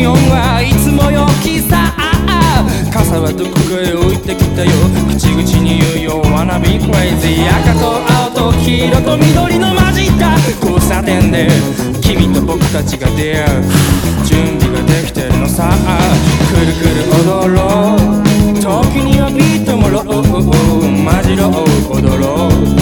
気温はいつもよきさ傘はどこかへ置いてきたよ。口々に言うよ Wanna be crazy 赤と青と黄色と緑の混じった交差点で君と僕たちが出会う。準備ができてるのさ。くるくる踊ろう。時にはビートもろう。マジロー踊ろう。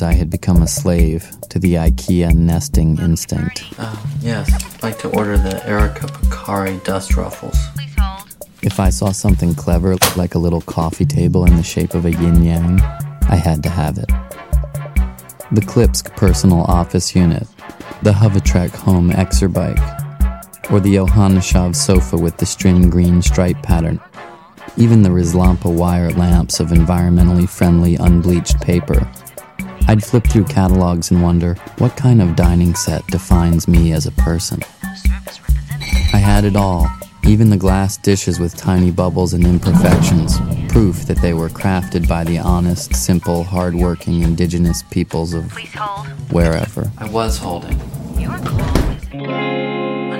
Many I had become a slave to the IKEA nesting instinct. Uh, yes, I'd like to order the Erika Pekkari dust ruffles. If I saw something clever, like a little coffee table in the shape of a yin yang, I had to have it. The Klipsk personal office unit, the Hovetrekke home exerbike, or the Yohanneshov's sofa with the Strinne green stripe pattern. Even the Rizlampa wire lamps of environmentally friendly unbleached paper. I'd flip through catalogs and wonder what kind of dining set defines me as a person. I had it all, even the glass dishes with tiny bubbles and imperfections, proof that they were crafted by the honest, simple, hard-working indigenous peoples of wherever. I was holding.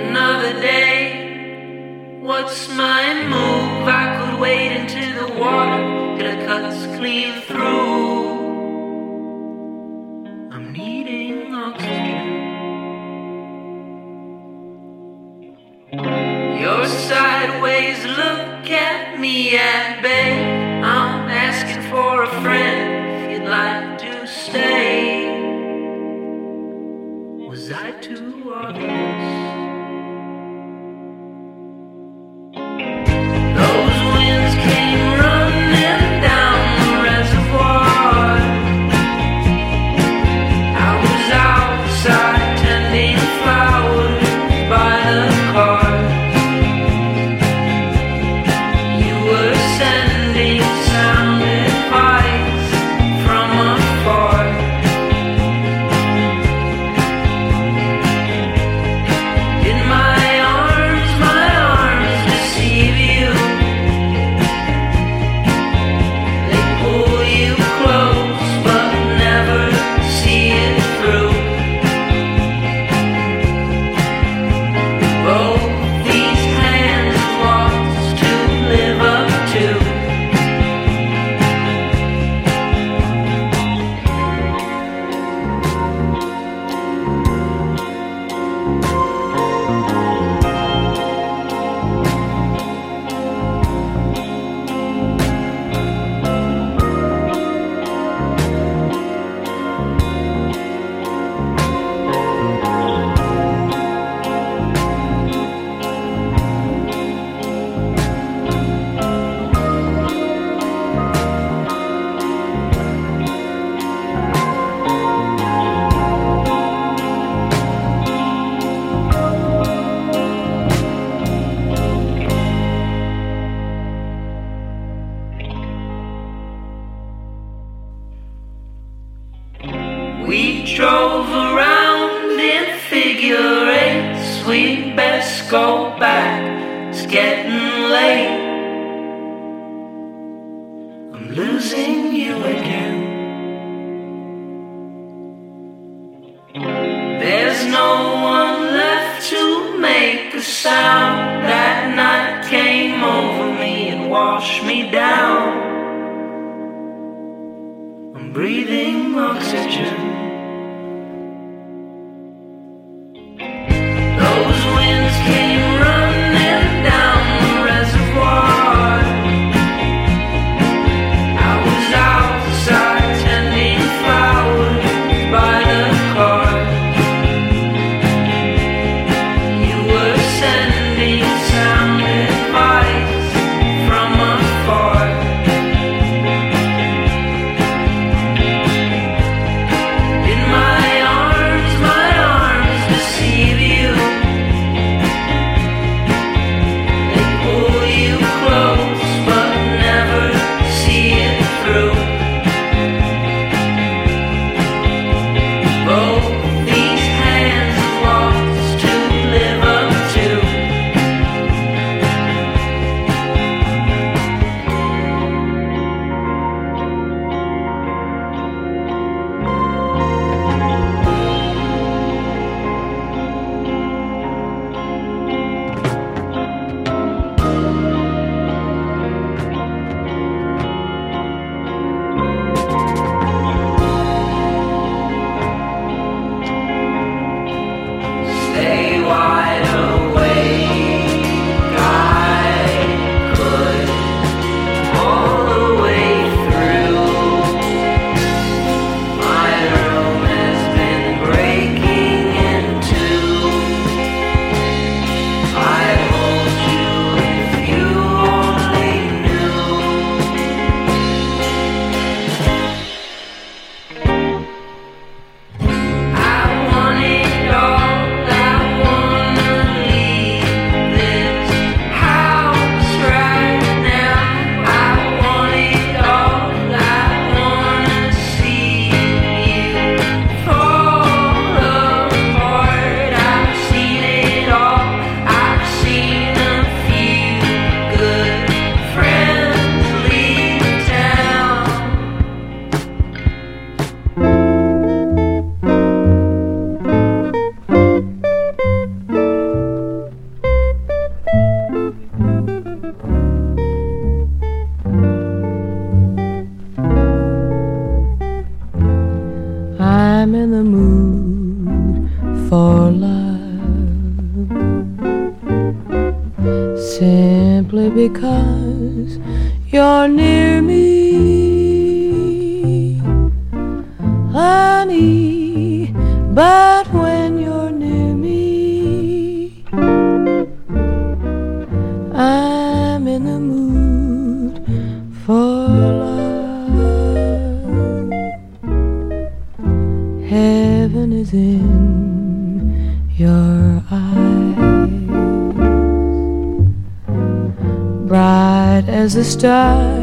Another day. What's my move? I could wade into the water, get a cuts clean through. We drove around in figure eights. We best go back. It's getting late. I'm losing you again. There's no one left to make a sound. That night came over me and washed me down. You're near me, honey. But when as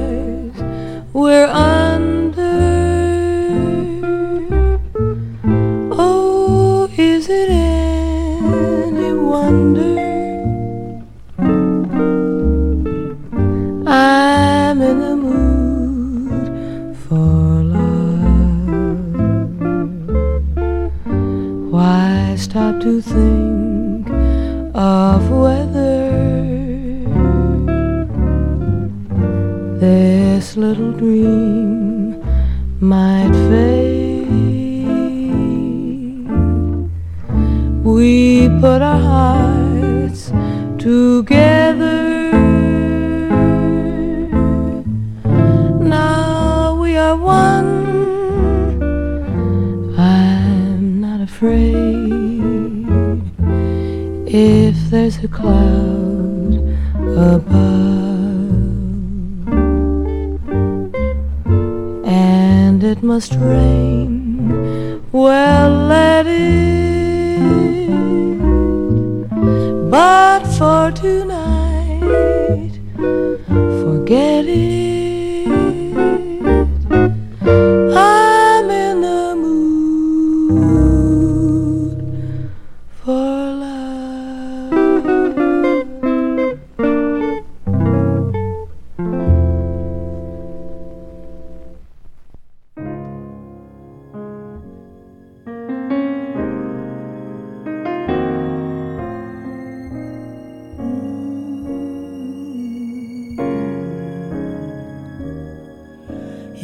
We put our hearts together. Now we are one. I'm not afraid if there's a cloud above, and it must rain.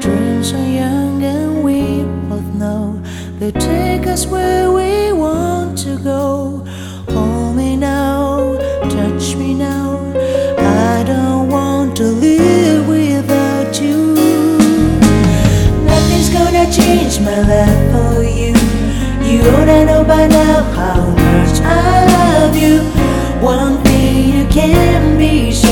Dreams are young and we both know they take us where we want to go. Hold me now, touch me now. I don't want to live without you. Nothing's gonna change my life for you. You ought to know by now how much I love you. One thing you can be sure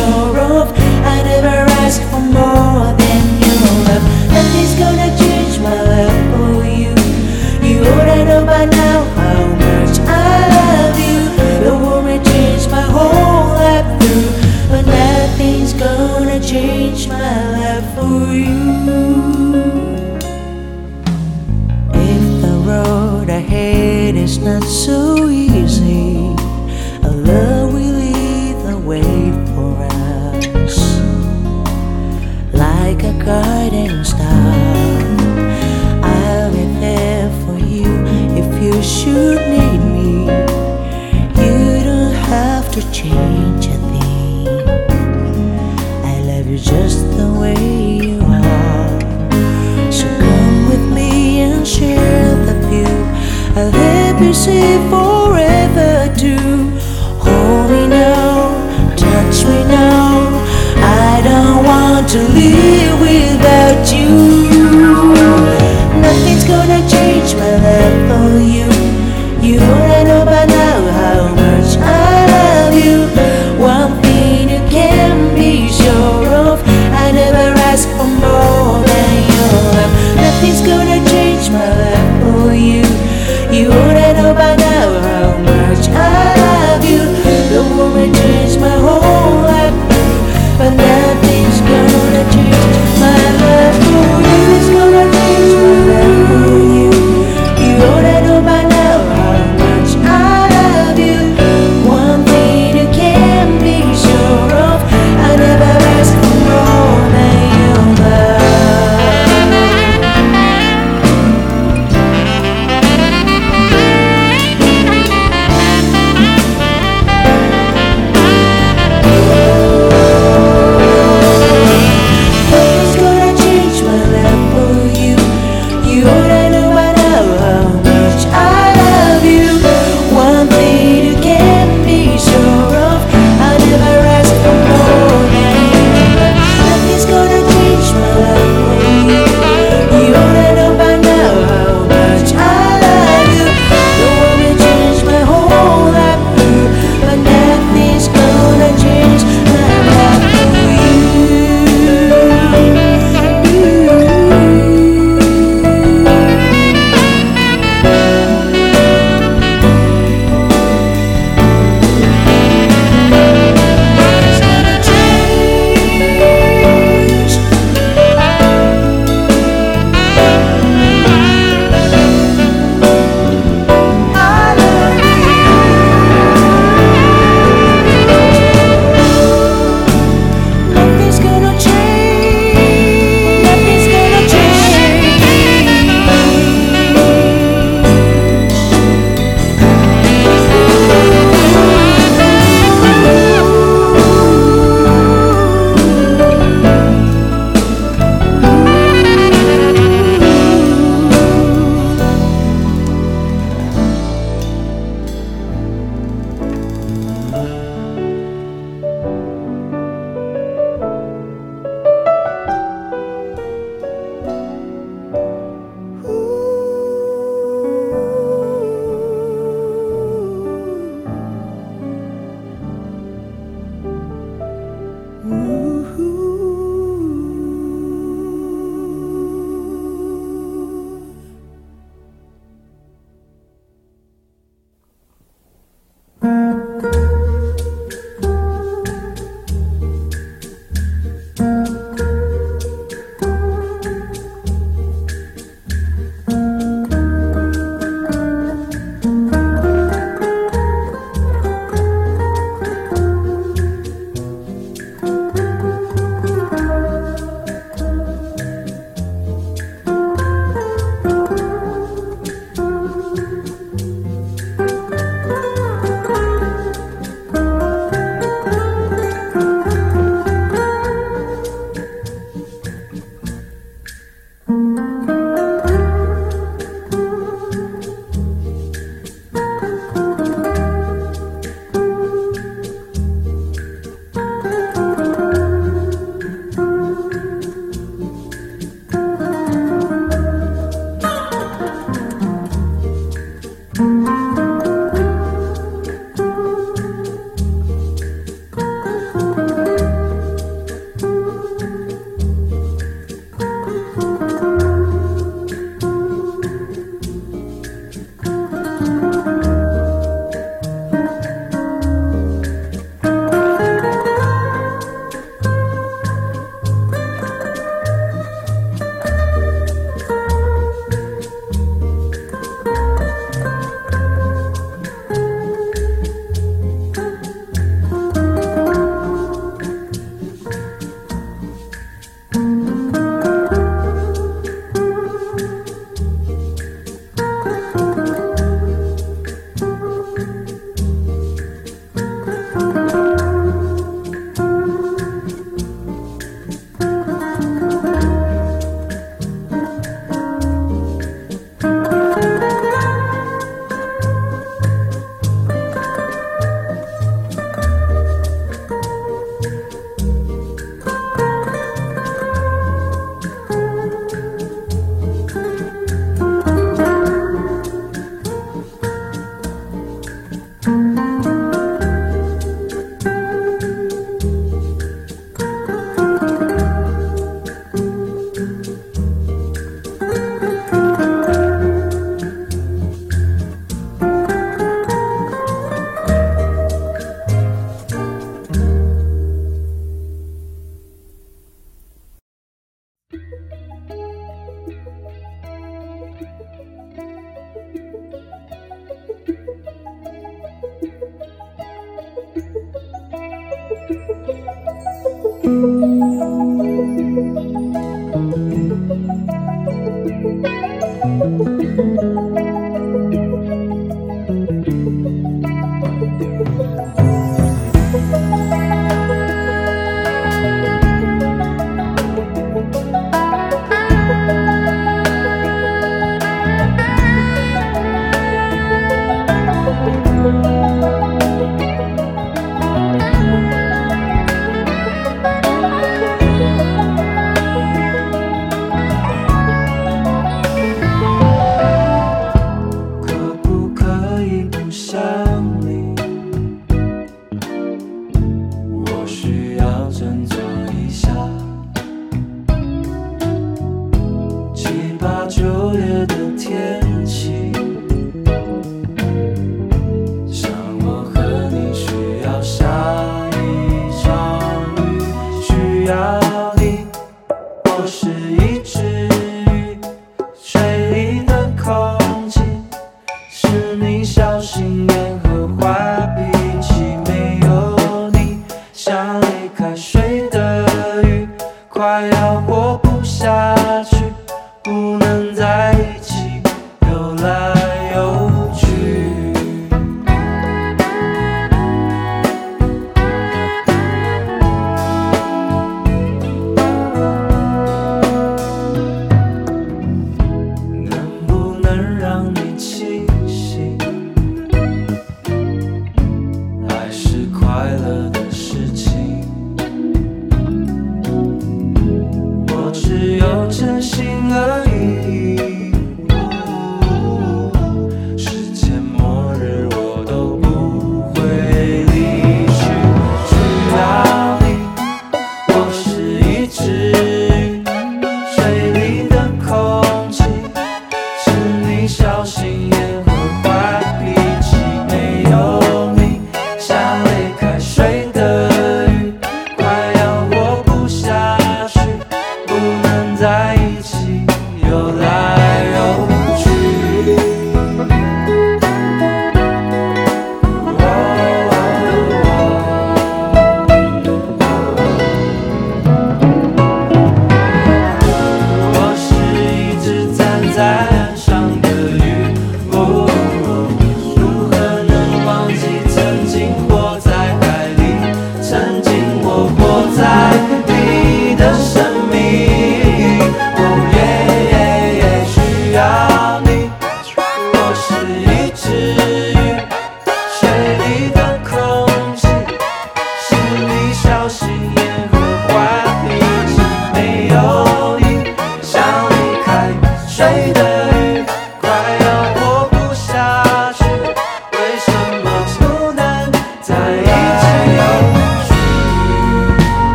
so easy, a love will the way for us. Like a guiding forever too. Hold me now, touch me now. I don't want to live without you.